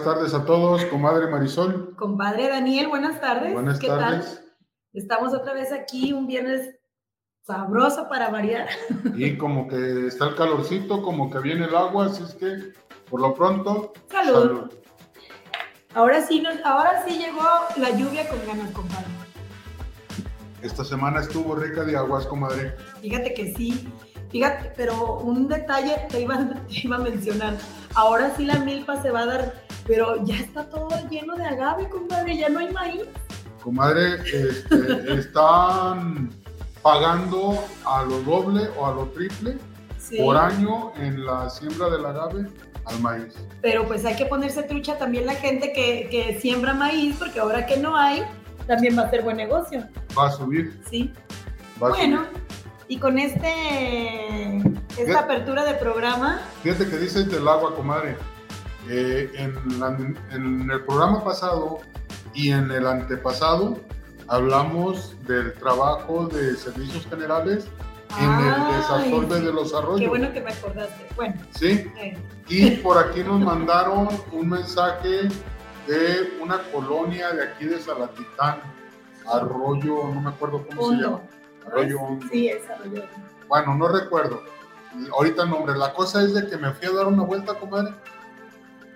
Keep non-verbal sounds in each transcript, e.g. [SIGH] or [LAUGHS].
buenas tardes a todos, comadre Marisol. Compadre Daniel, buenas tardes. Buenas ¿Qué tardes. tal? Estamos otra vez aquí, un viernes sabroso para variar. Y como que está el calorcito, como que viene el agua, así es que por lo pronto, Salud. Ahora sí, nos, ahora sí llegó la lluvia con ganas, compadre. Esta semana estuvo rica de aguas, comadre. Fíjate que sí. Fíjate, pero un detalle te iba, [LAUGHS] te iba a mencionar. Ahora sí la milpa se va a dar, pero ya está todo lleno de agave, compadre. Ya no hay maíz. Comadre, este, [LAUGHS] están pagando a lo doble o a lo triple Sí. por año en la siembra del agave al maíz. Pero pues hay que ponerse trucha también la gente que, que siembra maíz, porque ahora que no hay, también va a ser buen negocio. Va a subir, Sí. va Bueno, subir. y con este ¿Qué? esta apertura de programa, Fíjate que dices del agua, comadre. Eh, en, la- en el programa pasado y en el antepasado hablamos del trabajo de servicios generales en el Ay, sí. de los arroyos. qué bueno que me acordaste. Bueno, ¿sí? eh, Y por aquí nos mandaron un mensaje de una colonia de aquí de Salatitán, Arroyo, no me acuerdo cómo se llama. Arroyo Hondo. sí, es arroyo. Bueno, no recuerdo. Ahorita el nombre. La cosa es de que me fui a dar una vuelta, comadre.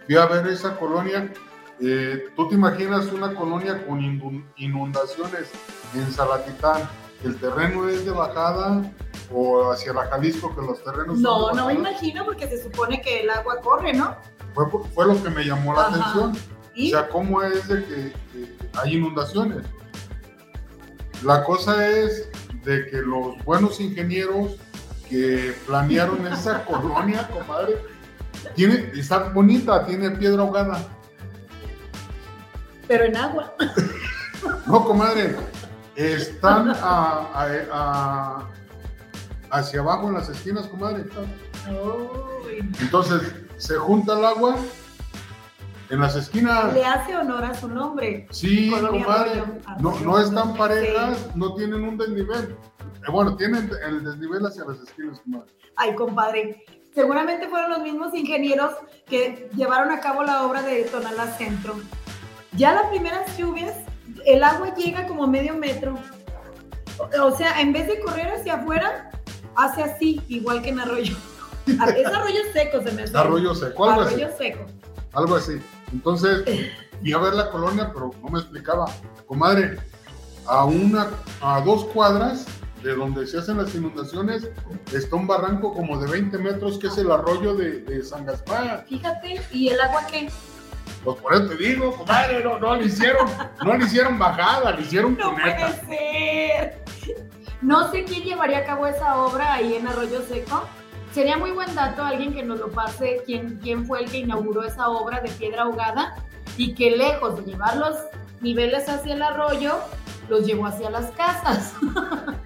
Fui a ver esa colonia. Eh, ¿Tú te imaginas una colonia con inun- inundaciones en Salatitán? ¿El terreno es de bajada o hacia la Jalisco que los terrenos No, son no me imagino porque se supone que el agua corre, ¿no? Fue, fue lo que me llamó la Ajá. atención. Y O sea, ¿cómo es de que, que hay inundaciones? La cosa es de que los buenos ingenieros que planearon esa [LAUGHS] colonia, comadre, tiene, está bonita, tiene piedra ahogada. pero en agua. [LAUGHS] No, comadre, están a- a- a- hacia abajo en las esquinas, comadre. Entonces, se junta el agua en las esquinas. Le hace honor a su nombre. Sí, Colonia comadre. No, no están parejas, Sí. no tienen un desnivel. Eh, bueno, tienen el desnivel hacia las esquinas, comadre. Ay, compadre. Seguramente fueron los mismos ingenieros que llevaron a cabo la obra de Tonalá Centro. Ya las primeras lluvias, el agua llega como medio metro. O, sea, en vez de correr hacia afuera, hace así, igual que en arroyo. [LAUGHS] Es arroyo seco, se me hace. Arroyo seco, algo así. Arroyo seco. Algo así. Entonces, fui a ver la colonia, pero no me explicaba. Comadre, a una, a dos cuadras de donde se hacen las inundaciones, está un barranco como de 20 metros, que es el arroyo de, de San Gaspar. Fíjate, ¿y el agua qué? Pues por eso te digo, comadre, no, no le hicieron, no le hicieron bajada, le hicieron [LAUGHS] No cuneta. puede ser. No sé quién llevaría a cabo esa obra ahí en Arroyo Seco. Sería muy buen dato alguien que nos lo pase, quién, quién fue el que inauguró esa obra de piedra ahogada y que lejos de llevar los niveles hacia el arroyo, los llevó hacia las casas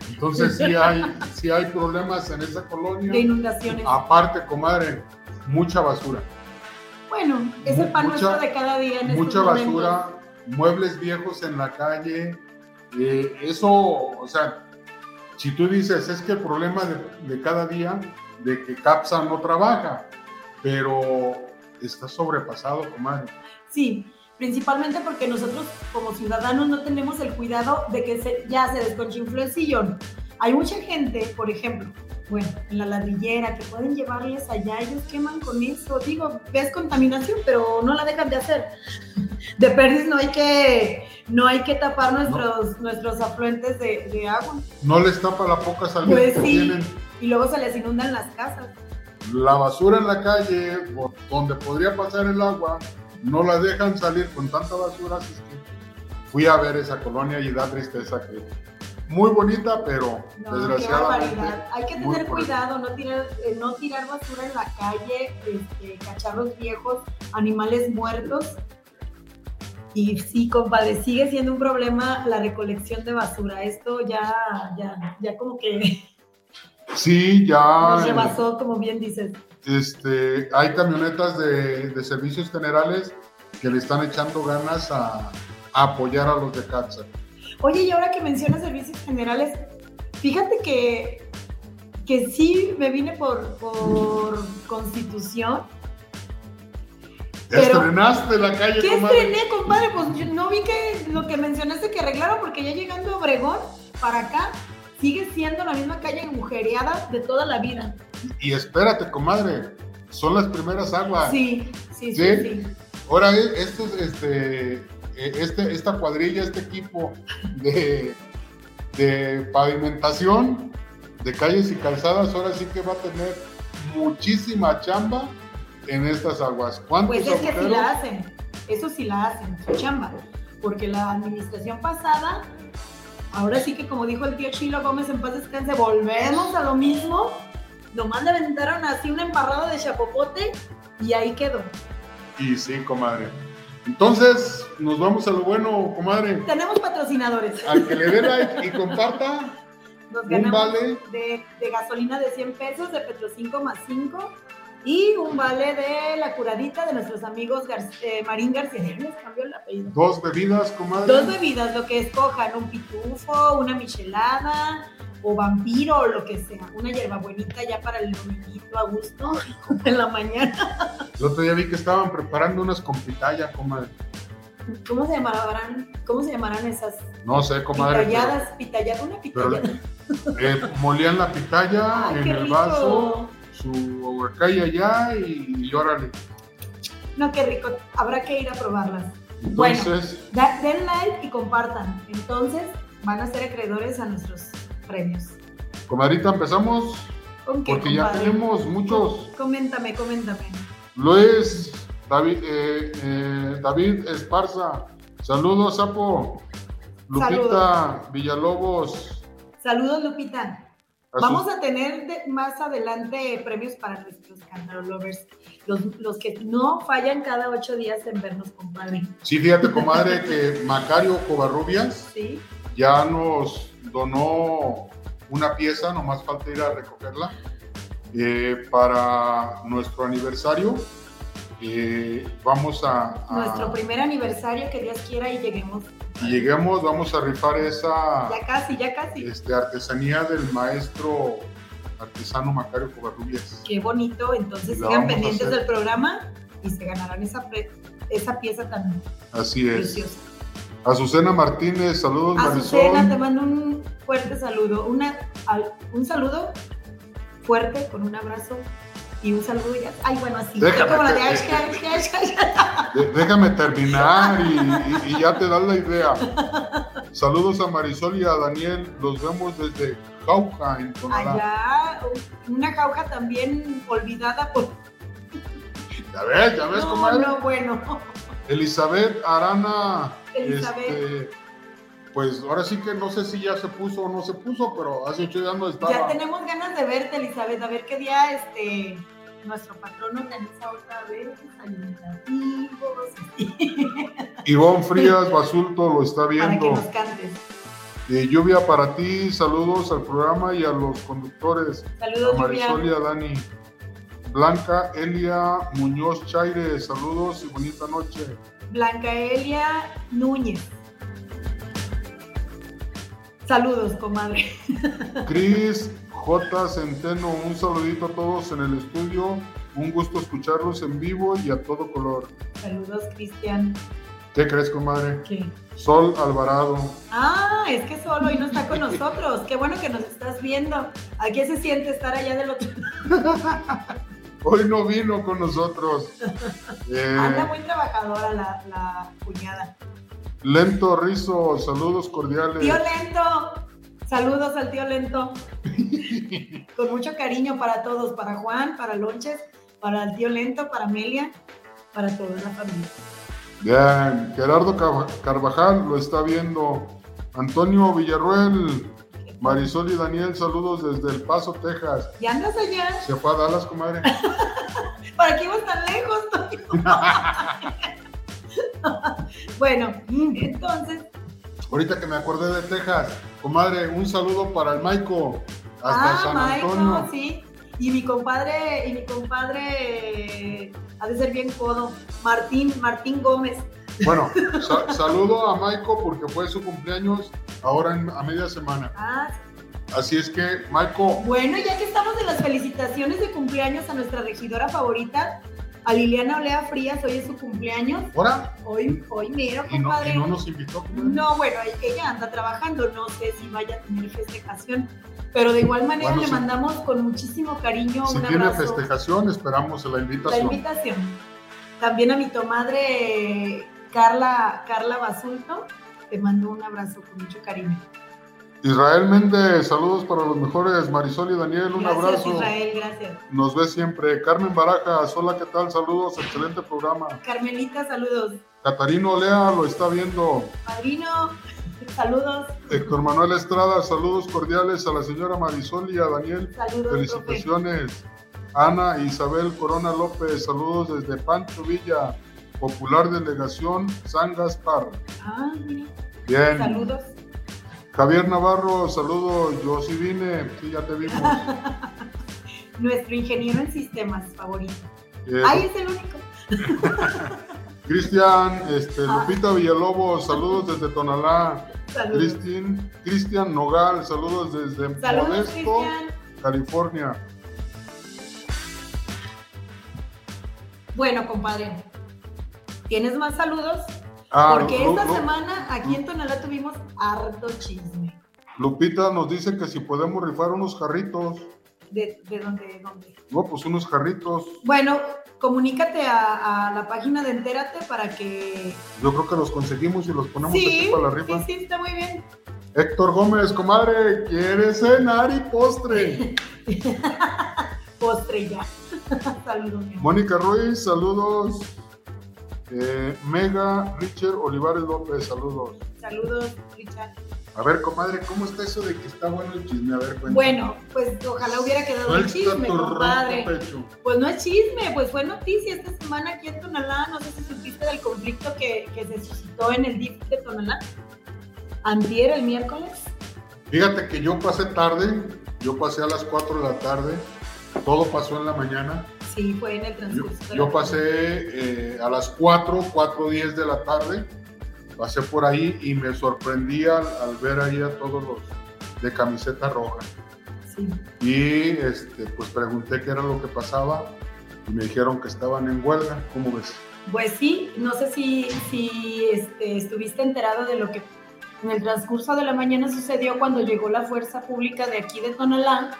Entonces sí hay, sí hay problemas en esa colonia. de inundaciones. Aparte, comadre, mucha basura. Bueno, es el pan nuestro de cada día en Mucha basura, muebles viejos en la calle. eh, eso, o sea, si tú dices, es que el problema de, de cada día, de que CAPSA no trabaja, pero está sobrepasado, comadre. Sí, principalmente porque nosotros como ciudadanos no tenemos el cuidado de que se- ya se desconchinfló el sillón. Hay mucha gente, por ejemplo, bueno, en la ladrillera, que pueden llevarles allá, ellos queman con eso. Digo, ves contaminación, pero no la dejan de hacer. [LAUGHS] De perdiz no hay que, no hay que tapar nuestros, nuestros afluentes de, de agua. No les tapa la poca salida Pues que sí. tienen. Y luego se les inundan las casas. La basura en la calle, donde podría pasar el agua, no la dejan salir con tanta basura. Así que fui a ver esa colonia y da tristeza que muy bonita, pero No, qué desgraciadamente. barbaridad. Hay que tener cuidado, no tirar, eh, no tirar basura en la calle, este, cacharros viejos, animales muertos. Y sí, compadre, sigue siendo un problema la recolección de basura. Esto ya, ya, ya como que Sí, ya. nos rebasó, como bien dices. Este, hay camionetas de, de servicios generales que le están echando ganas a, a apoyar a los de CATSA. Oye, y ahora que mencionas servicios generales, fíjate que, que sí me vine por, por constitución Pero- Estrenaste la calle, ¿Qué comadre. estrené, compadre? Pues yo no vi que lo que mencionaste que arreglaron, porque ya llegando a Obregón, para acá, sigue siendo la misma calle agujereada de toda la vida. Y espérate, comadre. Son las primeras aguas. Sí, sí, sí, ¿Sí? sí. Ahora, eh, este, eh, este, esta cuadrilla, este equipo de, de pavimentación de calles y calzadas, ahora sí que va a tener muchísima chamba en estas aguas. ¿Cuántos Pues es que sí la hacen, eso sí la hacen, su chamba, porque la administración pasada, ahora sí que como dijo el tío Chilo Gómez en paz descanse, volvemos a lo mismo, nomás le aventaron así una embarrada de chapopote y ahí quedó. Y sí, comadre. Entonces, nos vamos a lo bueno, comadre. Tenemos patrocinadores. Al que le dé like y comparta, Nos un ganamos vale. de, de gasolina de 100 pesos, de Petro 5 más 5 y un vale de la curadita de nuestros amigos Gar- eh, Marín García. Les cambió el apellido. dos bebidas, comadre. Dos bebidas, lo que escojan, un pitufo, una michelada o vampiro o lo que sea. Una hierbabuenita ya para el dominguito a gusto en la mañana. El otro día vi que estaban preparando unas con pitaya, comadre. ¿Cómo se llamarán, cómo se llamarán esas No sé, comadre. pitalladas? Pitallada, una pero pitallada. eh, molían la pitaya Ay, en el rico. vaso, su huacaya allá y, y órale. No, qué rico. Habrá que ir a probarlas. Bueno. Entonces, Da- den like y compartan. Entonces van a ser acreedores a nuestros premios. comadrita, empezamos ¿Con qué, porque ya tenemos muchos. Coméntame, coméntame. Luis, David, eh, eh, David Esparza, saludos, Sapo. Lupita Villalobos. Saludos, Lupita. Vamos a tener de- más adelante premios para nuestros Cántaro Lovers, los, los que no fallan cada ocho días en vernos, compadre. Sí, fíjate, comadre, que Macario Covarrubias ¿Sí? ya nos donó una pieza, nomás falta ir a recogerla, eh, para nuestro aniversario. Eh, vamos a, a- Nuestro primer aniversario, que Dios quiera y lleguemos. Y lleguemos, vamos a rifar esa Ya casi, ya casi. este, artesanía del maestro artesano Macario Covarrubias. Qué bonito. Entonces sigan pendientes del programa y se ganarán esa, esa pieza tan Así es. preciosa. Azucena Martínez, saludos Azucena, Marisol. te mando un fuerte saludo. Una, un saludo fuerte con un abrazo y un saludo ya. Ay, bueno, así. Déjame, como la de. De- terminar y, y- y ya te das la idea. Saludos a Marisol y a Daniel, los vemos desde Jauja, en Tonalá. Allá, una jauja también olvidada por. Ya ves, ya ves, No, comadre. no, bueno. Elizabeth Arana, Elizabeth. este, pues ahora sí que no sé si ya se puso o no se puso, pero hace ocho días no estaba. Ya tenemos ganas de verte, Elizabeth. A ver qué día este nuestro patrón organiza otra vez ayuntamientos [LAUGHS] Ivonne Frías Basulto lo está para que viendo. nos cantes. Eh, lluvia para ti, saludos al programa y a los conductores, a Saludos, Marisol y a Dani. Blanca Elia Muñoz Chaire, saludos y bonita noche. Blanca Elia Núñez. Saludos, comadre. Cris J. Centeno, un saludito a todos en el estudio. Un gusto escucharlos en vivo y a todo color. Saludos, Cristian. ¿Qué crees, comadre? ¿Qué? Sol Alvarado. Ah, es que solo hoy no está con nosotros. Qué bueno que nos estás viendo. ¿A qué se siente estar allá del otro lado? Hoy no vino con nosotros. Eh, Anda muy trabajadora la, la cuñada. Lento Rizo, saludos cordiales. Tío Lento. Saludos al tío Lento. [LAUGHS] Con mucho cariño para todos, para Juan, para Lonches, para el tío Lento, para Amelia, para toda la familia. Bien, Gerardo Carvajal lo está viendo. Antonio Villarruel, Marisol y Daniel, saludos desde El Paso, Texas. ¿Y andas allá? Se fue a Dallas, comadre. [LAUGHS] ¿Para qué ibas tan lejos? [LAUGHS] [LAUGHS] bueno, entonces, Ahorita que me acordé de Texas, comadre, un saludo para el Maico, hasta ah, San Antonio. sí. Y mi compadre, y mi compadre ha de ser bien codo, Martín, Martín Gómez. Bueno, [LAUGHS] sa- saludo a Maico porque fue su cumpleaños ahora en- a media semana. Ah, Así es que, Maico, bueno, ya que estamos de las felicitaciones de cumpleaños a nuestra regidora favorita, A Liliana Olea Frías, hoy es su cumpleaños. ¿Ahora? Hoy, hoy mero, ¿Y no, compadre. y no nos invitó? No, bueno, ella anda trabajando, no sé si vaya a tener festejación, pero de igual manera Bueno, le sí. mandamos con muchísimo cariño Si un tiene abrazo. festejación, esperamos la La invitación. invitación. También a mi comadre Carla, Carla Basulto, te mando un abrazo con mucho cariño. Israel Méndez, saludos para los mejores. Marisol y Daniel, un gracias, abrazo. Israel, gracias. Nos ve siempre. Carmen Barajas, hola, ¿qué tal? Saludos, excelente programa. Carmelita, saludos. Catarino Olea lo está viendo. Padrino, saludos. Héctor Manuel Estrada, saludos cordiales a la señora Marisol y a Daniel. Saludos, profe. Felicitaciones. Ana Isabel Corona López, saludos desde Pancho Villa, popular delegación San Gaspar. Ah, mira. Bien. Saludos. Javier Navarro, saludos. Yo sí vine, sí, ya te vimos. [LAUGHS] Nuestro ingeniero en sistemas favorito. Eh, Ahí es el único. [LAUGHS] Cristian, este, Ah. Lupita Villalobos, saludos desde Tonalá. Saludos. Cristin, Cristian Nogal, saludos desde Saludos, Modesto, Cristian. California. Bueno, compadre, ¿tienes más saludos? Ah, Porque Lu- esta Lu- semana aquí en Tonalá tuvimos harto chisme. Lupita nos dice que si podemos rifar unos jarritos. ¿De, de dónde, dónde? No, pues unos jarritos. Bueno, comunícate a, a la página de Entérate para que... Yo creo que los conseguimos y los ponemos aquí Sí, para la sí, rifa. sí, está muy bien. Héctor Gómez, comadre, ¿quiere cenar y postre? [LAUGHS] Postre ya. [LAUGHS] Saludos. Mónica Ruiz, saludos. Eh, Mega Richard Olivares López, saludos. Saludos, Richard. A ver, comadre, ¿cómo está eso de que está bueno el chisme? A ver, cuéntame. Bueno, pues ojalá hubiera quedado el chisme, compadre. pecho. Pues no es chisme, pues fue noticia esta semana aquí en Tonalá. No sé si supiste del conflicto que, que se suscitó en el DIF de Tonalá. Antier, el miércoles. Fíjate que yo pasé tarde, yo pasé a las 4 de la tarde, todo pasó en la mañana. Sí, fue en el Yo, transcurso. yo la- pasé eh, a las 4, 4.10 de la tarde, pasé por ahí y me sorprendí al, al ver ahí a todos los de camiseta roja. Sí. Y este, pues pregunté qué era lo que pasaba y me dijeron que estaban en huelga. ¿Cómo ves? Pues sí, no sé si, si este, estuviste enterado de lo que en el transcurso de la mañana sucedió cuando llegó la fuerza pública de aquí de Tonalá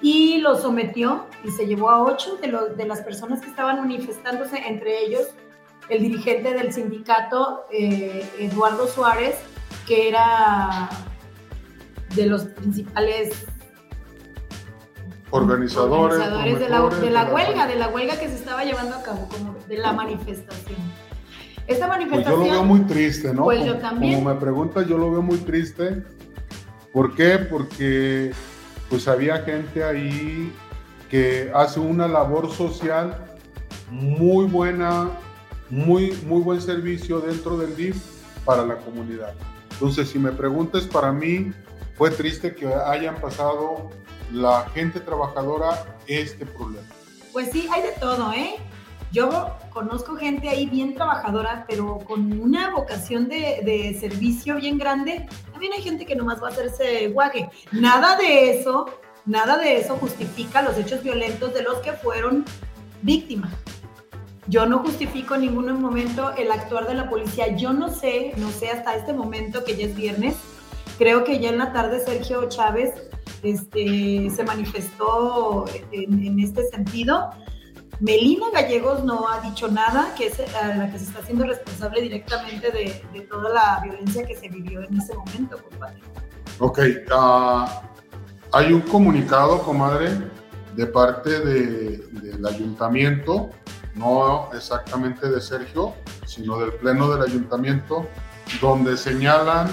y lo sometió y se llevó a ocho de, los- de las personas que estaban manifestándose, entre ellos el dirigente del sindicato, eh, Eduardo Suárez, que era de los principales Organizadores, organizadores de la, de la huelga, de la huelga que se estaba llevando a cabo, como de la manifestación. Esta Pues yo manifestación, lo veo muy triste, ¿no? Pues yo Como- también. Como me preguntas, yo lo veo muy triste. ¿Por qué? Porque pues había gente ahí que hace una labor social muy buena, muy, muy buen servicio dentro del DIF para la comunidad. Entonces, si me preguntas, para mí fue triste que hayan pasado la gente trabajadora este problema. pues sí, hay de todo, ¿eh? Yo conozco gente ahí bien trabajadora, pero con una vocación de, servicio bien grande. También hay gente que nomás va a hacerse guaje. Nada de eso, nada de eso justifica los hechos violentos de los que fueron víctimas. Yo no justifico en ningún momento el actuar de la policía. Yo no sé, no sé hasta este momento que ya es viernes. Creo que ya en la tarde Sergio Chávez este, se manifestó en este sentido. Melina Gallegos no ha dicho nada, que es a la que se está haciendo responsable directamente de, toda la violencia que se vivió en ese momento, compadre. Ok, ah, hay un comunicado, comadre, de parte de- del ayuntamiento, no exactamente de Sergio, sino del pleno del ayuntamiento, donde señalan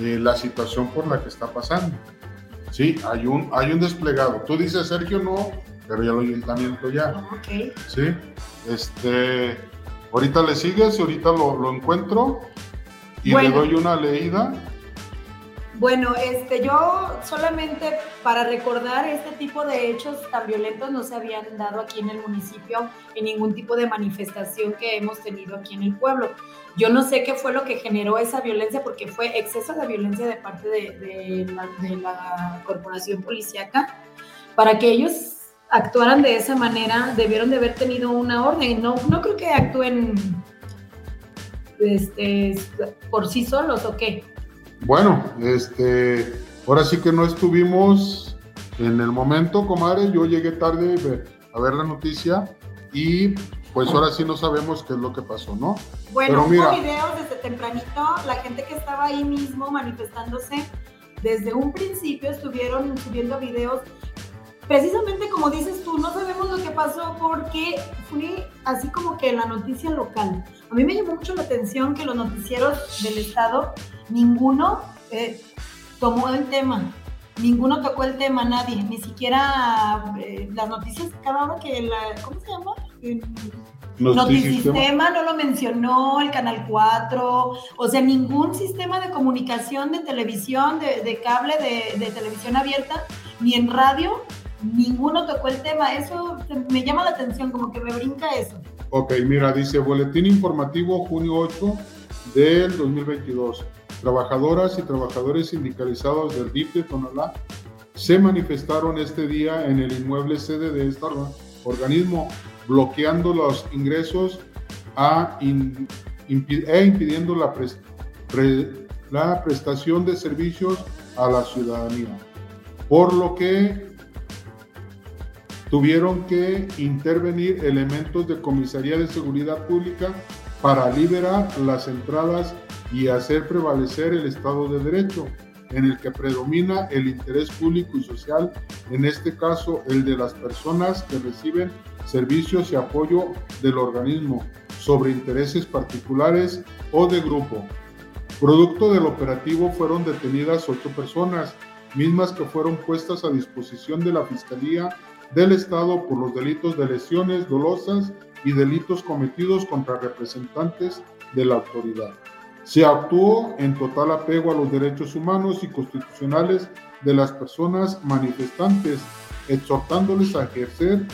eh, la situación por la que está pasando. Sí, hay un, hay un desplegado. Tú dices, Sergio, no, pero ya el ayuntamiento ya. Ok. Sí, este, ahorita le sigues y ahorita lo, lo encuentro y Bueno. le doy una leída. Bueno, este, yo solamente para recordar este tipo de hechos tan violentos no se habían dado aquí en el municipio en ningún tipo de manifestación que hemos tenido aquí en el pueblo. Yo no sé qué fue lo que generó esa violencia porque fue exceso de violencia de parte de, de la, de la corporación policíaca para que ellos actuaran de esa manera, debieron de haber tenido una orden. No, no creo que actúen este, por sí solos o qué. Bueno, este, ahora sí que no estuvimos en el momento, comadre. Yo llegué tarde a ver la noticia y pues ahora sí no sabemos qué es lo que pasó, ¿no? Bueno, Pero hubo videos desde tempranito, la gente que estaba ahí mismo manifestándose, desde un principio estuvieron subiendo videos. Precisamente como dices tú, no sabemos lo que pasó porque fue así como que la noticia local. A mí me llamó mucho la atención que los noticieros del Estado, ninguno eh, tomó el tema ninguno tocó el tema, nadie, ni siquiera eh, las noticias, cada hora que la, ¿cómo se llama? Notisistema no lo mencionó, el Canal 4, o sea, ningún sistema de comunicación de televisión, de, cable, de, de, televisión abierta, ni en radio, ninguno tocó el tema. Eso me llama la atención, como que me brinca eso. Ok, mira, dice Boletín Informativo junio 8 del 2022 trabajadoras y trabajadores sindicalizados del DIF de Tonalá se manifestaron este día en el inmueble sede de este organismo, bloqueando los ingresos a e impidiendo la, la prestación de servicios a la ciudadanía, por lo que tuvieron que intervenir elementos de Comisaría de Seguridad Pública para liberar las entradas y hacer prevalecer el Estado de Derecho, en el que predomina el interés público y social, en este caso el de las personas que reciben servicios y apoyo del organismo sobre intereses particulares o de grupo. Producto del operativo fueron detenidas ocho personas, mismas que fueron puestas a disposición de la Fiscalía del Estado por los delitos de lesiones dolosas y delitos cometidos contra representantes de la autoridad. Se actuó en total apego a los derechos humanos y constitucionales de las personas manifestantes, exhortándoles a ejercer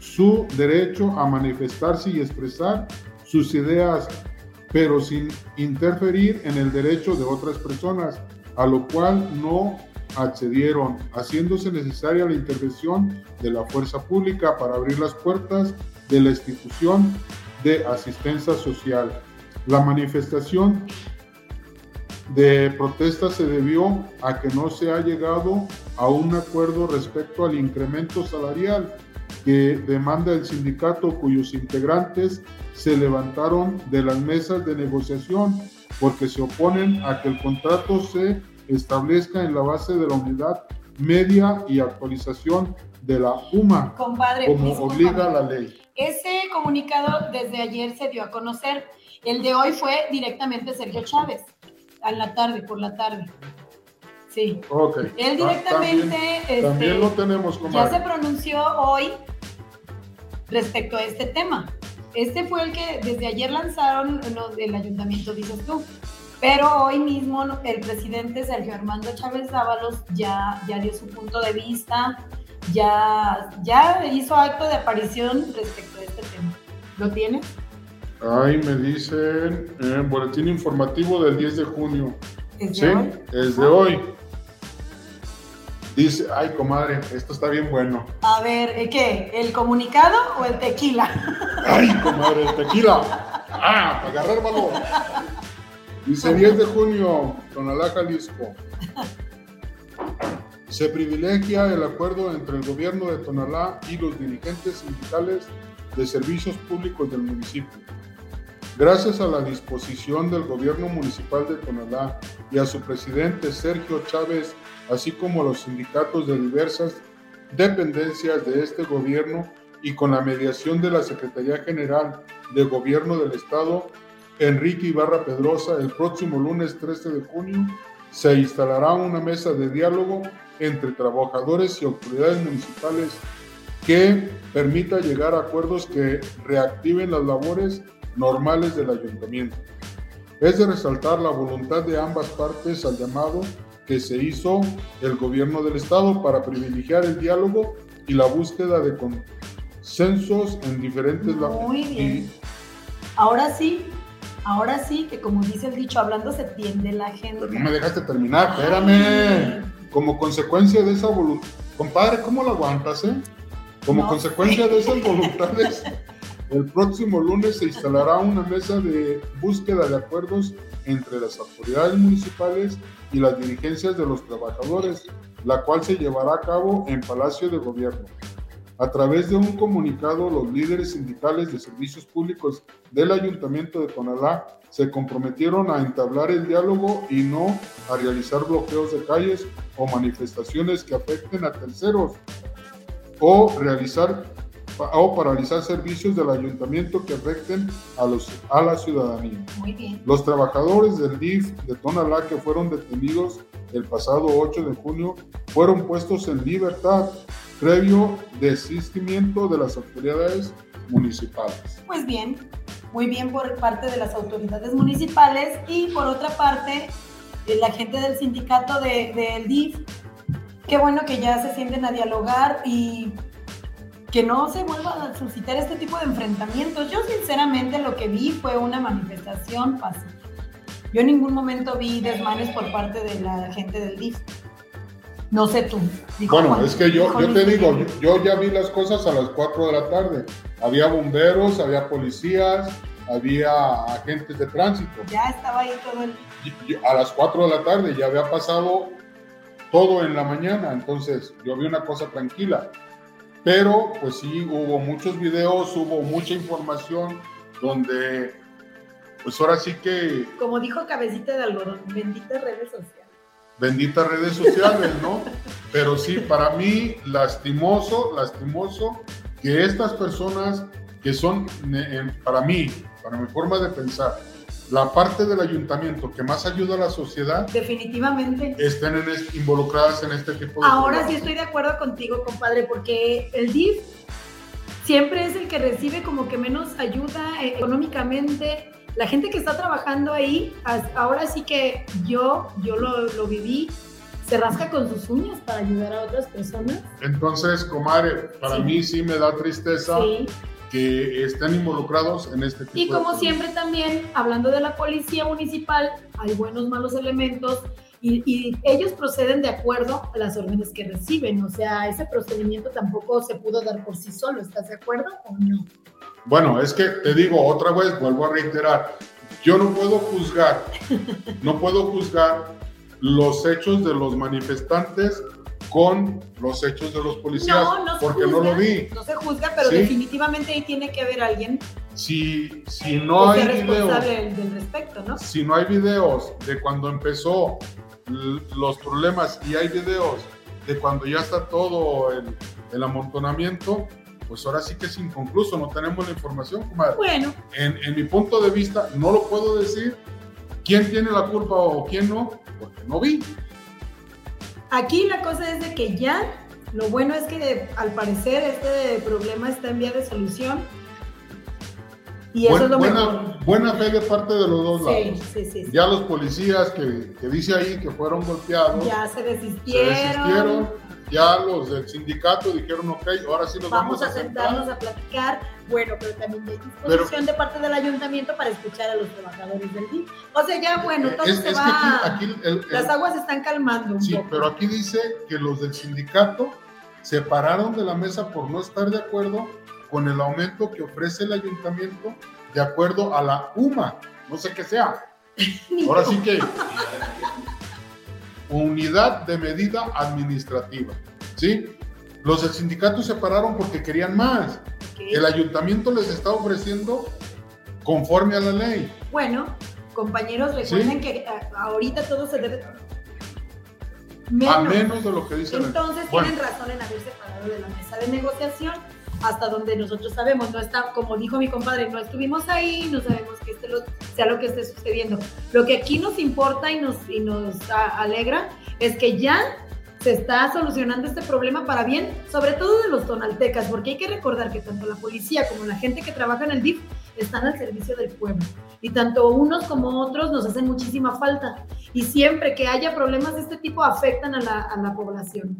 su derecho a manifestarse y expresar sus ideas, pero sin interferir en el derecho de otras personas, a lo cual no accedieron, haciéndose necesaria la intervención de la fuerza pública para abrir las puertas de la institución de asistencia social. La manifestación de protesta se debió a que no se ha llegado a un acuerdo respecto al incremento salarial que demanda el sindicato cuyos integrantes se levantaron de las mesas de negociación porque se oponen a que el contrato se establezca en la base de la unidad media y actualización de la UMA, como obliga la ley. Ese comunicado desde ayer se dio a conocer el de hoy fue directamente Sergio Chávez, a la tarde, por la tarde. Sí. Ok. Él directamente. también, este, lo tenemos como. Ya se pronunció hoy respecto a este tema. Este fue el que desde ayer lanzaron los del ayuntamiento, dices tú. Pero hoy mismo el presidente Sergio Armando Chávez Dávalos ya, ya dio su punto de vista, ya, ya hizo acto de aparición respecto a este tema. ¿Lo tiene? Ahí me dicen en boletín informativo del 10 de junio. ¿Es sí, es de hoy. Dice, ay, comadre, esto está bien bueno. A ver, ¿qué? ¿El comunicado o el tequila? Ay, comadre, el tequila. Ah, para agarrar valor. [LAUGHS] Dice 10 de junio, Tonalá, Jalisco. Se privilegia el acuerdo entre el gobierno de Tonalá y los dirigentes sindicales de servicios públicos del municipio Gracias a la disposición del gobierno municipal de Tonalá y a su presidente Sergio Chávez, así como a los sindicatos de diversas dependencias de este gobierno y con la mediación de la Secretaría General de Gobierno del Estado, Enrique Ibarra Pedrosa, el próximo lunes 13 de junio se instalará una mesa de diálogo entre trabajadores y autoridades municipales que permita llegar a acuerdos que reactiven las labores normales del ayuntamiento. Es de resaltar la voluntad de ambas partes al llamado que se hizo el gobierno del estado para privilegiar el diálogo y la búsqueda de consensos en diferentes Muy bien. Ahora sí, ahora sí que como dice el dicho, hablando se tiende la gente. Pero no me dejaste terminar, espérame. Como consecuencia de esa voluntad, compadre, ¿cómo lo aguantas, eh? Como No consecuencia de esas voluntades, [LAUGHS] el próximo lunes se instalará una mesa de búsqueda de acuerdos entre las autoridades municipales y las dirigencias de los trabajadores, la cual se llevará a cabo en Palacio de Gobierno. A través de un comunicado, los líderes sindicales de servicios públicos del Ayuntamiento de Tonalá se comprometieron a entablar el diálogo y no a realizar bloqueos de calles o manifestaciones que afecten a terceros o realizar o paralizar servicios del ayuntamiento que afecten a, los, a la ciudadanía. Muy bien. Los trabajadores del DIF de Tonalá que fueron detenidos el pasado 8 de junio fueron puestos en libertad previo desistimiento de las autoridades municipales. Pues bien, muy bien por parte de las autoridades municipales y por otra parte, eh, la gente del sindicato de- del DIF, qué bueno que ya se sienten a dialogar y que no se vuelva a suscitar este tipo de enfrentamientos. Yo sinceramente lo que vi fue una manifestación pacífica. Yo en ningún momento vi desmanes por parte de la gente del DIF. No sé tú. Bueno, Juan- es que yo, yo te digo, yo, yo ya vi las cosas a las 4 de la tarde. Había bomberos, había policías, había agentes de tránsito. Ya estaba ahí todo el... A las 4 de la tarde ya había pasado todo en la mañana, entonces yo vi una cosa tranquila. Pero pues sí, hubo muchos videos, hubo mucha información donde pues ahora sí que Como dijo Cabecita de Algodón, benditas redes sociales. Benditas redes sociales, ¿no? Pero sí, para mí, lastimoso, lastimoso que estas personas que son, para mí, para mi forma de pensar, la parte del ayuntamiento que más ayuda a la sociedad, Definitivamente. estén en es- involucradas en este tipo de Ahora sí estoy de acuerdo contigo, compadre, porque el DIF siempre es el que recibe como que menos ayuda eh, económicamente. La gente que está trabajando ahí, ahora sí que yo, yo lo, lo viví, se rasca con sus uñas para ayudar a otras personas. Entonces, comadre, para Sí. mí sí me da tristeza Sí. que estén involucrados en este tipo Y como siempre también, hablando de la policía municipal, hay buenos, malos elementos y, y ellos proceden de acuerdo a las órdenes que reciben. O sea, ese procedimiento tampoco se pudo dar por sí solo. ¿Estás de acuerdo o no? Bueno, es que te digo otra vez, vuelvo a reiterar, yo no puedo juzgar, no puedo juzgar los hechos de los manifestantes con los hechos de los policías, No, no porque juzga, no lo vi. No se juzga, pero Sí. definitivamente ahí tiene que haber alguien Si, si no hay videos, responsable del, del respecto, ¿no? si no hay videos de cuando empezó los problemas y hay videos de cuando ya está todo el, el amontonamiento, pues ahora sí que es inconcluso, no tenemos la información, comadre. Bueno, en, en mi punto de vista, no lo puedo decir quién tiene la culpa o quién no, porque no vi. aquí la cosa es de que ya, lo bueno es que al parecer este problema está en vía de solución. Y eso Buen- es lo buena, mejor. buena fe de parte de los dos lados. sí, sí. sí. Ya los policías que, que dice ahí que fueron golpeados, Ya se se desistieron. Ya los del sindicato dijeron, ok, ahora sí nos Vamos vamos, a sentar. sentarnos a platicar. Bueno, pero también hay disposición de parte del ayuntamiento para escuchar a los trabajadores del DIF. O sea, ya bueno, todo Eh, es, se es va. aquí, aquí el- el- Las aguas se están calmando un sí, poco. pero aquí dice que los del sindicato se pararon de la mesa por no estar de acuerdo con el aumento que ofrece el ayuntamiento de acuerdo a la UMA, no sé qué sea. Ahora sí que [LAUGHS] unidad de medida administrativa, ¿sí? Los del sindicato se pararon porque querían más. Ok. El ayuntamiento les está ofreciendo conforme a la ley. Bueno, compañeros, recuerden que a- ahorita todo se debe. Menos. A menos de lo que dice la ley. Entonces Bueno. tienen razón en haberse parado de la mesa de negociación hasta donde nosotros sabemos, no está, como dijo mi compadre, no estuvimos ahí, no sabemos que este lo- sea lo que esté sucediendo. Lo que aquí nos importa y nos, y nos a- alegra es que ya se está solucionando este problema para bien, sobre todo de los tonaltecas, porque hay que recordar que tanto la policía como la gente que trabaja en el DIF están al servicio del pueblo. Y tanto unos como otros nos hacen muchísima falta. Y siempre que haya problemas de este tipo afectan a la, a la población.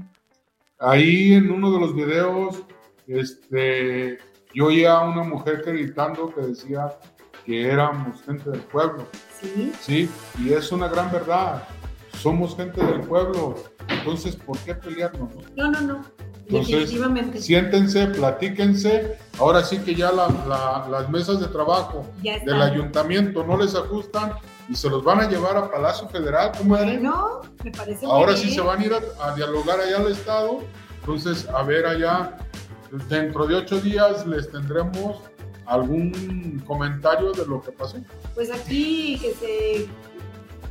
Ahí en uno de los videos, este, yo oía a una mujer que gritando que decía que éramos gente del pueblo, Sí, ¿sí? Y es una gran verdad. Somos gente del pueblo. Entonces, ¿por qué pelearnos? no, no, no. Entonces, Definitivamente. siéntense, platíquense. Ahora sí que ya la- la- las mesas de trabajo del ayuntamiento no les ajustan y se los van a llevar a Palacio Federal, comadre. No, me parece muy Ahora sí bien. se van a ir a, a dialogar allá al Estado. Entonces, a ver allá, dentro de ocho días les tendremos algún comentario de lo que pasó. Pues aquí que se.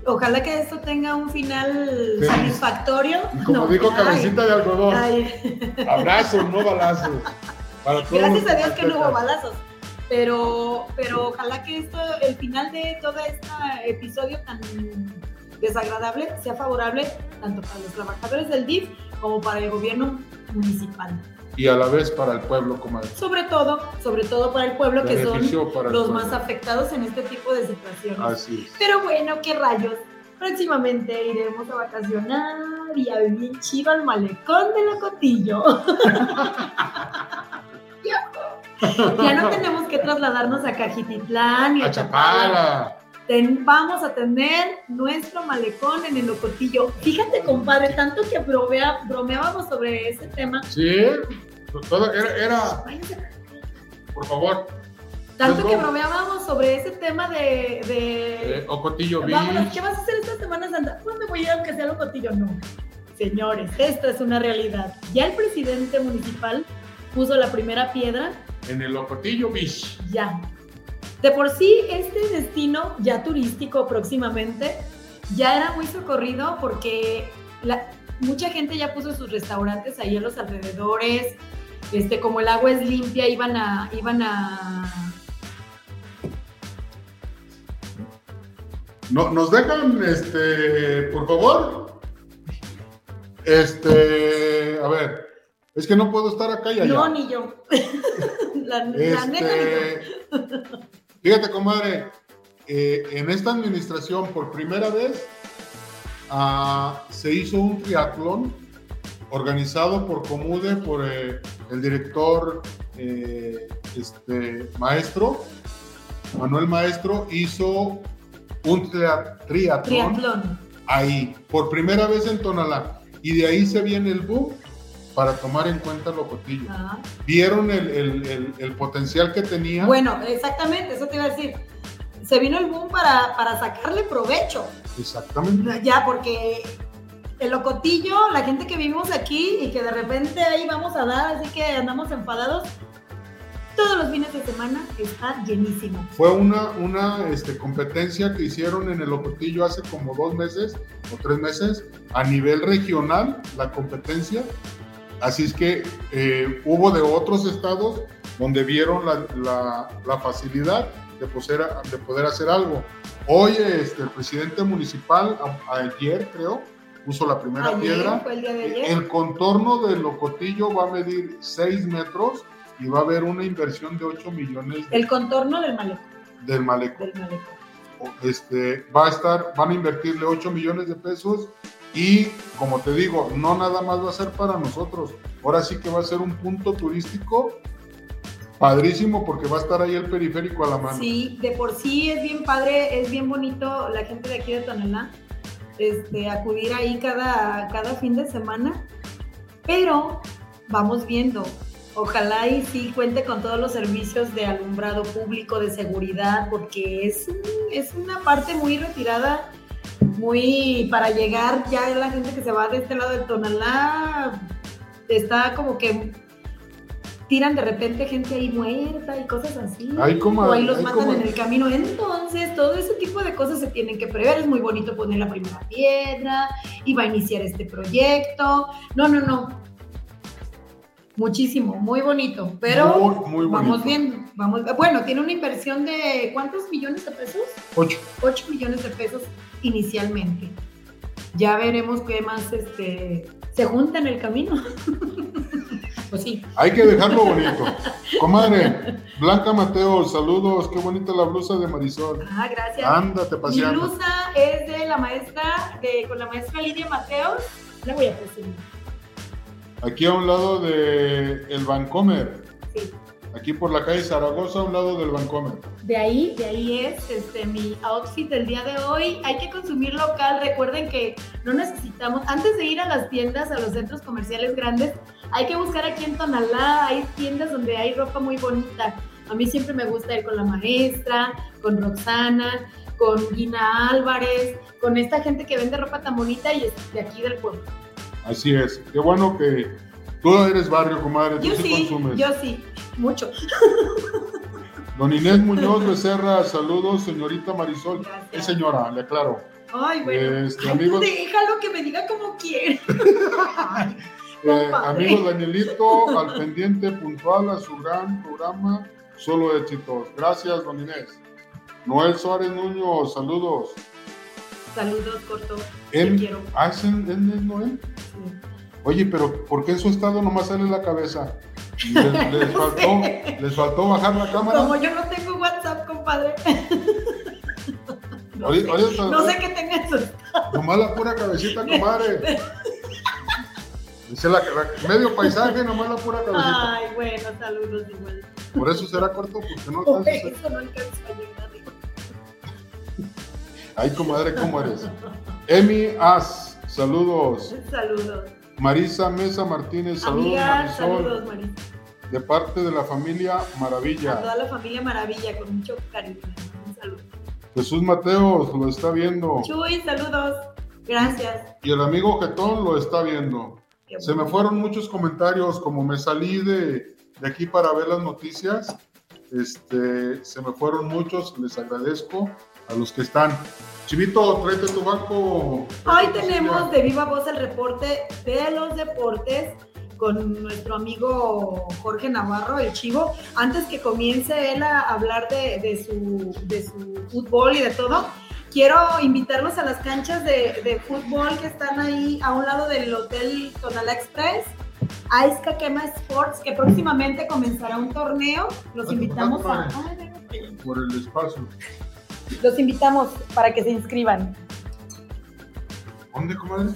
Ojalá que esto tenga un final Sí. satisfactorio. Y como No, dijo ay, Cabecita de Algodón, ay. abrazos, no balazos. Para todos Gracias a Dios que no hubo balazos. Pero, pero ojalá que esto, el final de todo este episodio tan desagradable sea favorable tanto para los trabajadores del DIF como para el gobierno municipal. Y a la vez para el pueblo, comadre. Sobre todo, sobre todo para el pueblo que son los pueblo. más afectados en este tipo de situaciones. Así es. Pero bueno, qué rayos. Próximamente iremos a vacacionar y a vivir chido al malecón de Locotillo. [LAUGHS] ya no tenemos que trasladarnos a Cajititlán ni a, A Chapala. Chapala. Ten- vamos a tener nuestro malecón en el Locotillo. Fíjate, compadre, tanto que bromea- bromeábamos sobre ese tema. Sí, pues todo era, era, por favor, Tanto que bromeábamos sobre ese tema de- de eh, Ocotillo Vámonos. ¿qué vas a hacer esta Semana Santa? Me voy a ir aunque sea a Locotillo. No. Señores, esto es una realidad. Ya el presidente municipal puso la primera piedra, En el Ocotillo Beach. ya. De por sí, este destino ya turístico próximamente ya era muy socorrido porque la- mucha gente ya puso sus restaurantes ahí en los alrededores. Este, como el agua es limpia, iban a, iban a No, nos dejan, este, por favor. Este, a ver, es que no puedo estar acá y allá. No, ni yo. [LAUGHS] la, la neta, ni yo. Fíjate, comadre, eh, en esta administración por primera vez ah, se hizo un triatlón organizado por Comude, por eh, el director eh, este, maestro, Manuel Maestro, hizo un tria- triatlón Triatlón. ahí, por primera vez en Tonalá. Y de ahí se viene el boom para tomar en cuenta Locotillo. Ah. Vieron el, el- el- el potencial que tenía. Bueno, exactamente, eso te iba a decir. Se vino el boom para, para sacarle provecho. Exactamente. Ya, porque el locotillo, la gente que vivimos aquí y que de repente ahí vamos a dar, así que andamos enfadados, todos los fines de semana está llenísimo. Fue una, una este, competencia que hicieron en el Locotillo hace como dos meses o tres meses a nivel regional, la competencia. Así es que eh, hubo de otros estados donde vieron la, la- la facilidad de poder, de poder hacer algo. Hoy este, el presidente municipal, a- ayer creo, puso la primera Ayer, piedra. fue el día de ayer. El contorno del Locotillo va a medir 6 metros y va a haber una inversión de 8 millones de- El contorno del malecón. del malecón. Del malecón. Este, va a estar, van a invertirle 8 millones de pesos y como te digo, no nada más va a ser para nosotros. Ahora sí que va a ser un punto turístico padrísimo porque va a estar ahí el periférico a la mano. Sí, de por sí es bien padre, es bien bonito la gente de aquí de Tonalá, este, acudir ahí cada, cada fin de semana, pero vamos viendo, ojalá y sí cuente con todos los servicios de alumbrado público, de seguridad, porque es, es una parte muy retirada, muy para llegar ya la gente que se va de este lado de Tonalá, está como que tiran de repente gente ahí muerta y cosas así. Ahí como- o ahí los matan como- en el camino. Entonces, todo ese tipo de cosas se tienen que prever. Es muy bonito poner la primera piedra y va a iniciar este proyecto. No, no, no. Muchísimo, muy bonito. Pero muy, muy vamos viendo. Vamos, bueno, tiene una inversión de ¿cuántos millones de pesos? 8. 8 millones de pesos inicialmente. Ya veremos qué más este, se junta en el camino. [LAUGHS] pues sí. Hay que dejarlo bonito. Comadre, Blanca Mateo, saludos, qué bonita la blusa de Marisol. Ah, gracias. Ándate Mi paseando. blusa es de la maestra, de, con la maestra Lidia Mateos. La voy a presumir. Aquí a un lado de el Vancomer, Sí. Aquí por la calle Zaragoza, a un lado del Vancomer. De ahí, de ahí es este, mi outfit del día de hoy. Hay que consumir local. Recuerden que no necesitamos, antes de ir a las tiendas, a los centros comerciales grandes, Hay que buscar aquí en Tonalá, hay tiendas donde hay ropa muy bonita. A mí siempre me gusta ir con la maestra, con Roxana, con Gina Álvarez, con esta gente que vende ropa tan bonita y de aquí del pueblo. Así es. Qué bueno que tú eres barrio, comadre. Yo sí, yo sí, mucho. [LAUGHS] Don Inés Muñoz [LAUGHS] Becerra, saludos, señorita Marisol. Es señora, le aclaro. Ay, bueno. Este, amigos... Déjalo que me diga como quiere. [LAUGHS] eh, amigos Danielito, al pendiente puntual a su gran programa, solo éxitos. Gracias, don Inés. Noel Suárez Nuño, saludos. Saludos, corto. Te quiero. ¿Ah, es, Noel? Sí. Oye, pero ¿por qué en su estado nomás sale la cabeza? Les, [LAUGHS] faltó, les faltó bajar la cámara. Como yo no tengo WhatsApp, compadre. [LAUGHS] No, sé, no sé qué tenga eso. Nomás la pura cabecita, comadre. Dice la, medio paisaje, nomás la pura cabecita. Ay, bueno, saludos igual. Por eso será corto, porque no Por eso no alcanza a llegar. Ay, comadre, ¿cómo eres? Emi As, saludos. Saludos. Marisa Mesa Martínez, saludos. Amiga, saludos, Marisa. De parte de la familia Maravilla. A toda la familia Maravilla, con mucho cariño. Un saludo. Jesús Mateos lo está viendo. Chuy, saludos. Gracias. Y el amigo Getón lo está viendo. Se me fueron muchos comentarios, como me salí de, de, aquí para ver las noticias, este, se me fueron muchos, les agradezco a los que están. Chivito, tráete tu banco. Hoy tenemos de viva voz el reporte de los deportes con nuestro amigo Jorge Navarro, el Chivo. Antes que comience él a hablar de, su, de su fútbol y de todo, quiero invitarlos a las canchas de, de, fútbol que están ahí a un lado del Hotel Tonala Express. Ice Kakema Sports, que próximamente comenzará un torneo. Los invitamos a... Por el espacio. Los invitamos para que se inscriban. ¿Dónde, comadre?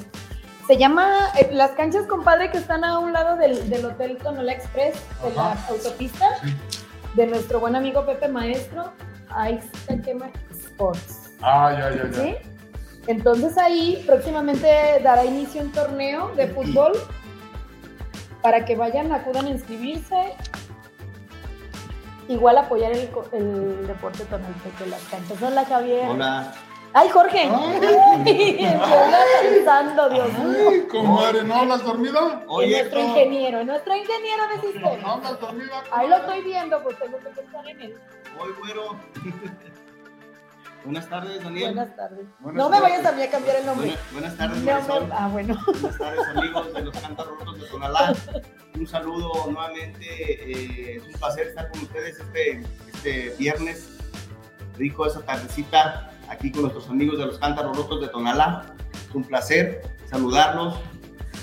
Se llama eh, Las Canchas, compadre, que están a un lado del, del Hotel Tonola Express, de la autopista, de nuestro buen amigo Pepe Maestro, Ice Sports. Ah, ya, ya, ya. ¿Sí? Entonces ahí próximamente dará inicio un torneo de fútbol para que vayan, acudan a inscribirse igual apoyar el, el deporte tonalteco, las canchas. Hola, Javier. Hola. ¡Ay, Jorge! ¡Ay! [LAUGHS] pensando, Dios mío. Ay, comadre, ¿no hablas dormida? Oye, nuestro ingeniero, nuestro ingeniero de sistema. ¿No hablas dormida? Ahí lo estoy viendo, pues tengo que pensar en él. Hoy, güero. Buenas tardes, Daniel. Buenas tardes. no me vayas a mí a cambiar el nombre. buenas tardes, Marisol. ah, bueno. Buenas tardes, amigos de los Cántaros Rotos de Tonalá. Un saludo nuevamente. Eh, es un placer estar con ustedes este, este viernes. Rico esa tardecita aquí con nuestros amigos de los Cántaros Rotos de Tonalá. Es un placer saludarlos.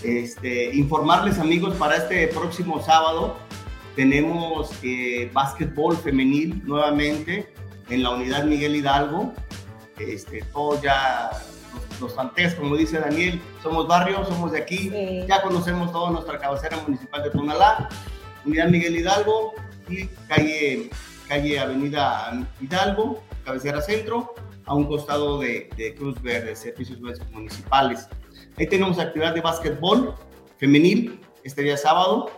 Este, informarles, amigos, para este próximo sábado tenemos eh, básquetbol femenil nuevamente en la unidad Miguel Hidalgo. Este, todos ya, los, los como dice Daniel, somos barrio, somos de aquí, ya conocemos toda nuestra cabecera municipal de Tonalá, unidad Miguel Hidalgo y calle, calle Avenida Hidalgo, cabecera centro, a un costado de, de Cruz Verde, servicios municipales. Ahí tenemos actividad de básquetbol femenil este día sábado.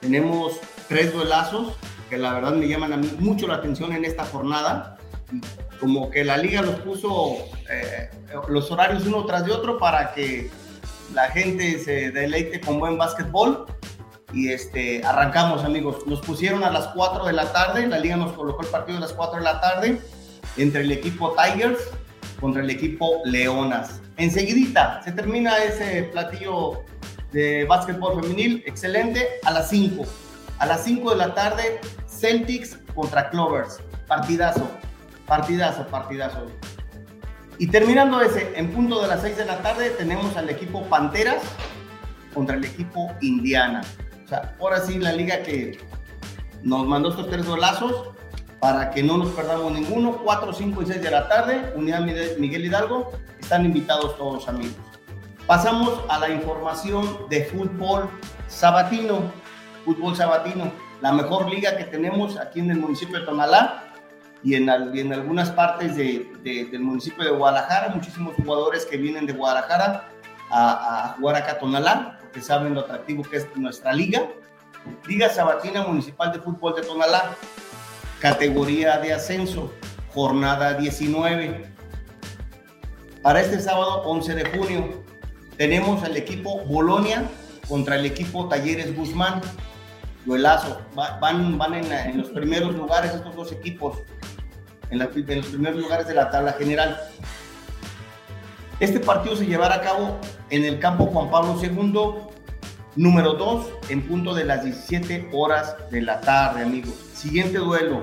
Tenemos tres duelazos que la verdad me llaman a mí mucho la atención en esta jornada. Como que la liga los puso eh, los horarios uno tras de otro para que la gente se deleite con buen básquetbol. Y este, arrancamos, amigos. Nos pusieron a las 4 de la tarde. La liga nos colocó el partido a las 4 de la tarde entre el equipo Tigers contra el equipo Leonas. Enseguidita se termina ese platillo de básquetbol femenil. Excelente. A las 5 a las 5 de la tarde, Celtics contra Clovers. Partidazo, partidazo, partidazo. Y terminando ese, en punto de las 6 de la tarde, tenemos al equipo Panteras contra el equipo Indiana. O sea, ahora sí la liga que nos mandó estos tres golazos para que no nos perdamos ninguno. 4, 5 y 6 de la tarde, Unidad Miguel Hidalgo. Están invitados todos amigos. Pasamos a la información de fútbol sabatino fútbol sabatino, la mejor liga que tenemos aquí en el municipio de Tonalá y en, en algunas partes de, del municipio de Guadalajara, muchísimos jugadores que vienen de Guadalajara a, jugar acá a Tonalá, que saben lo atractivo que es nuestra liga. Liga Sabatina Municipal de Fútbol de Tonalá, categoría de ascenso, jornada 19. Para este sábado 11 de junio tenemos al equipo Bolonia contra el equipo Talleres Guzmán. Duelazo. Van, van en, los primeros lugares estos dos equipos, en, los primeros lugares de la tabla general. Este partido se llevará a cabo en el campo Juan Pablo II, número 2, en punto de las 17 horas de la tarde, amigos. Siguiente duelo.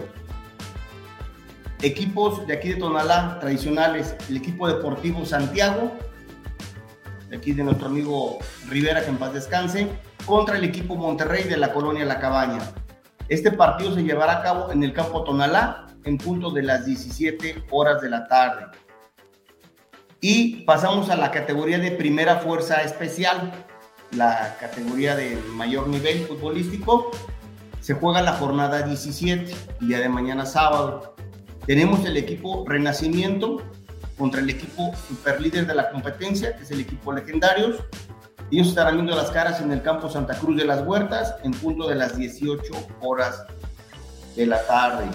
Equipos de aquí de Tonalá, tradicionales. El equipo deportivo Santiago, de aquí de nuestro amigo Rivera, que en paz descanse, contra el equipo Monterrey de la colonia La Cabaña. Este partido se llevará a cabo en el campo Tonalá, en punto de las 17 horas de la tarde. Y pasamos a la categoría de primera fuerza especial, la categoría de mayor nivel futbolístico. Se juega la jornada 17, día de mañana sábado. Tenemos el equipo Renacimiento contra el equipo superlíder de la competencia, que es el equipo Legendarios. Ellos estarán viendo las caras en el campo Santa Cruz de las Huertas en punto de las 18 horas de la tarde.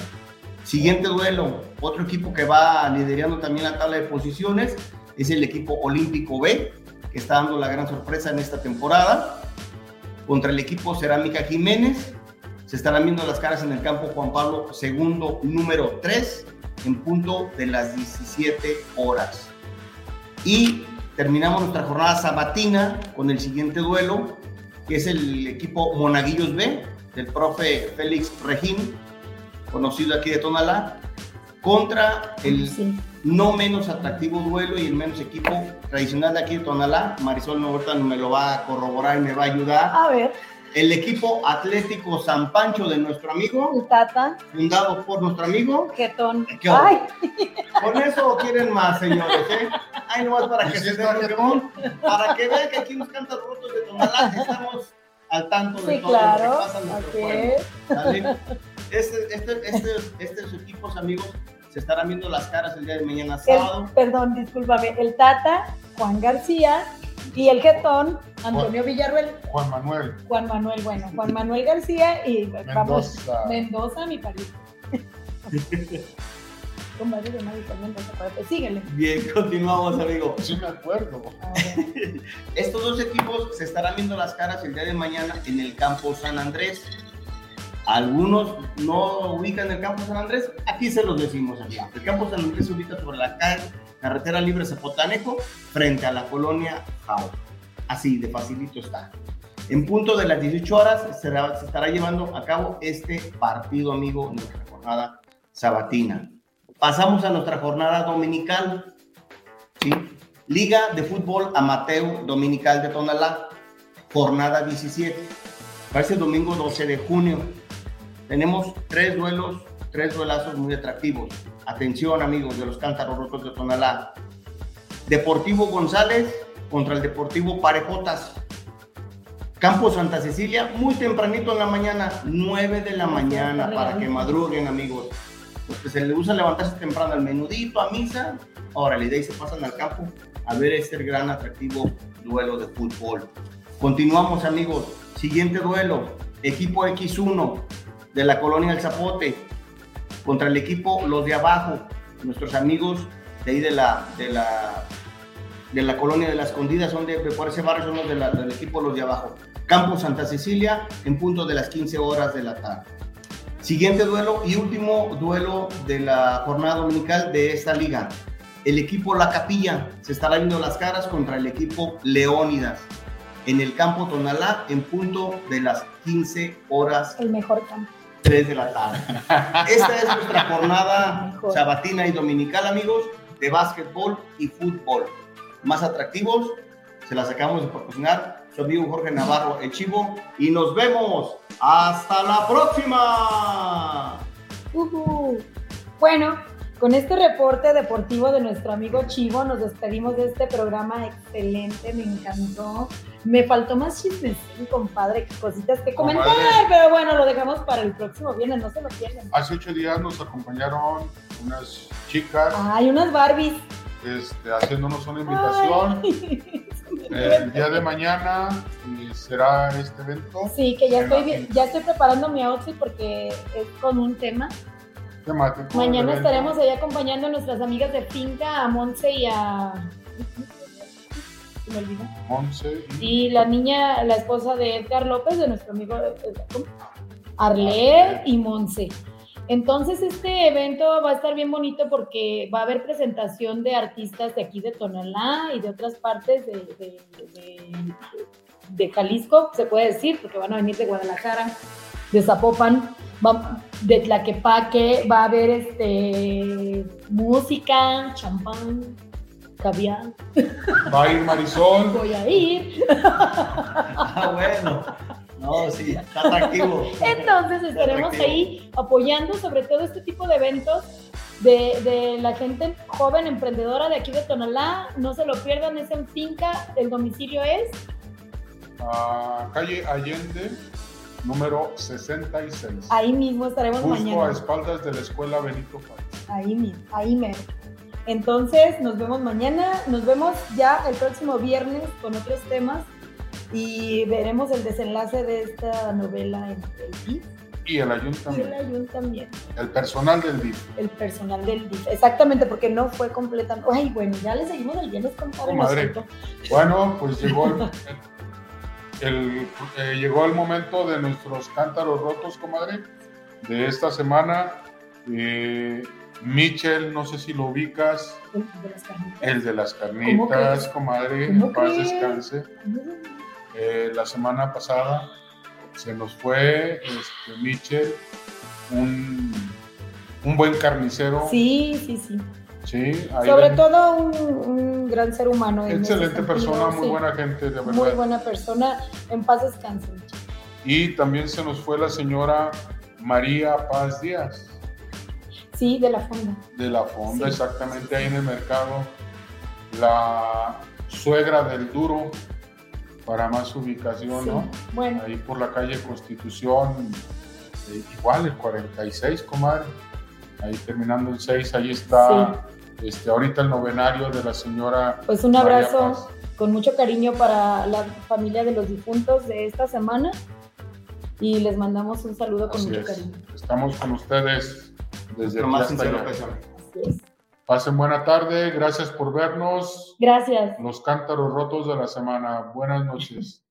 Siguiente duelo, otro equipo que va liderando también la tabla de posiciones es el equipo Olímpico B, que está dando la gran sorpresa en esta temporada. Contra el equipo Cerámica Jiménez, se estarán viendo las caras en el campo Juan Pablo II, número 3, en punto de las 17 horas. Y terminamos nuestra jornada sabatina con el siguiente duelo, que es el equipo Monaguillos B, del profe Félix Regín, conocido aquí de Tonalá, contra el no menos atractivo duelo y el menos equipo tradicional de aquí de Tonalá. Marisol Novorta me lo va a corroborar y me va a ayudar. A ver. El equipo Atlético San Pancho de nuestro amigo. Tata. Fundado por nuestro amigo. Ketón. Ay. Con eso quieren más, señores. ¿eh? Ay, nomás para que se den Para que vean que aquí nos cantan rotos de Tonalá. Estamos al tanto de todo claro. lo que pasa en nuestro pueblo. Este, este, este, estos equipos, amigos, se estarán viendo las caras el día de mañana sábado. perdón, discúlpame, el Tata, Juan García y el Getón, Antonio Villarruel. Juan Manuel. Juan Manuel, bueno, Juan Manuel García y Mendoza. vamos, Mendoza, mi pariente. [LAUGHS] Con varios de Mendoza, síguele. Bien, continuamos, amigo. Sí, me acuerdo. [LAUGHS] Estos dos equipos se estarán viendo las caras el día de mañana en el campo San Andrés. Algunos no ubican el campo San Andrés, aquí se los decimos. El campo San Andrés se ubica sobre la carretera libre Zapotanejo, frente a la colonia Jau. Así de facilito está. En punto de las 18 horas se, estará llevando a cabo este partido, amigo, nuestra jornada sabatina. Pasamos a nuestra jornada dominical. Liga de Fútbol Amateur Dominical de Tonalá, jornada 17. Para este domingo 12 de junio tenemos tres duelos, tres duelazos muy atractivos. Atención, amigos de los cántaros rotos de Tonalá. Deportivo González contra el Deportivo Parejotas. Campo Santa Cecilia, muy tempranito en la mañana, 9 de la mañana, para que madruguen, amigos. Los que se les gusta levantarse temprano al menudito, a misa, órale, de ahí se pasan al campo a ver este gran atractivo duelo de fútbol. Continuamos, amigos. Siguiente duelo, equipo X1, de la colonia El Zapote contra el equipo Los de Abajo, nuestros amigos de ahí de la, de la, de la colonia de la Escondida, son de, por ese barrio, son los del equipo Los de Abajo. Campo Santa Cecilia en punto de las 15 horas de la tarde. Siguiente duelo y último duelo de la jornada dominical de esta liga. El equipo La Capilla se estará viendo las caras contra el equipo Leónidas en el campo Tonalá en punto de las 15 horas. El mejor campo. 3 de la tarde. Esta es nuestra jornada sabatina y dominical, amigos, de básquetbol y fútbol. Más atractivos, se las acabamos de proporcionar su amigo Jorge Navarro, el Chivo, y nos vemos. ¡Hasta la próxima! Bueno, con este reporte deportivo de nuestro amigo Chivo, nos despedimos de este programa excelente, me encantó. Me faltó más chismes, compadre, cositas que comentar, pero bueno, lo dejamos para el próximo viernes, no se lo pierdan. Hace ocho días nos acompañaron unas chicas. Ay, unas Barbies. Este, haciéndonos una invitación. [LAUGHS] El día de mañana será este evento. Sí, que ya la estoy, ya estoy preparando mi outfit porque es con un tema. Temático. Mañana estaremos ahí acompañando a nuestras amigas de finca, a Monse y a... Me olvidó. Monse y Y la niña, la esposa de Edgar López, de nuestro amigo. Arlet y Monse. Entonces este evento va a estar bien bonito porque va a haber presentación de artistas de aquí de Tonalá y de otras partes de, de- de- de Jalisco, se puede decir, porque van a venir de Guadalajara, de Zapopan, va- de Tlaquepaque, va a haber este, música, champán, caviar. va a ir Marisol. [LAUGHS] Voy a ir. Ah, bueno. No, sí, está atractivo. Entonces estaremos Atractivo. ahí apoyando sobre todo este tipo de eventos de, de la gente joven emprendedora de aquí de Tonalá. No se lo pierdan, es en finca, el domicilio es a calle Allende, número 66. ahí mismo estaremos Justo a mañana. espaldas de la escuela Benito Juárez. Ahí mismo, ahí mero. Entonces nos vemos mañana, nos vemos ya el próximo viernes con otros temas y veremos el desenlace de esta novela en el DIF Y el y el ayuntamiento. El personal del DIF. el personal del DIF. Exactamente, porque no fue completamente. Ay, bueno, ya le seguimos el viernes con. Bueno, pues llegó el, [LAUGHS] el- eh, llegó el momento de nuestros cántaros rotos, comadre, de esta semana. Eh, Michel, no sé si lo ubicas, El de las carnitas. el de las ¿Cómo carnitas, comadre, ¿Cómo en paz crees? descanse. Eh, la semana pasada se nos fue este, Michel, un, un buen carnicero. Sí, sí, sí. Sí, Sobre ven- todo un, un gran ser humano. Excelente persona, muy sí. buena gente, de verdad. Muy buena persona. En paz descanse. Y también se nos fue la señora María Paz Díaz, Sí, de la fonda. de la Fonda, Sí. exactamente ahí en el mercado. La suegra del Duro, para más ubicación, Sí. ¿no? Bueno, Ahí por la calle Constitución, eh, igual el 46, comadre. Ahí terminando el 6, ahí está este, ahorita el novenario de la señora. pues un abrazo con mucho cariño para la familia de los difuntos de esta semana. Y les mandamos un saludo con Así mucho es. cariño. Estamos con ustedes desde aquí más sincero. Pasen buena tarde, gracias por vernos. Gracias. Los cántaros rotos de la semana. Buenas noches.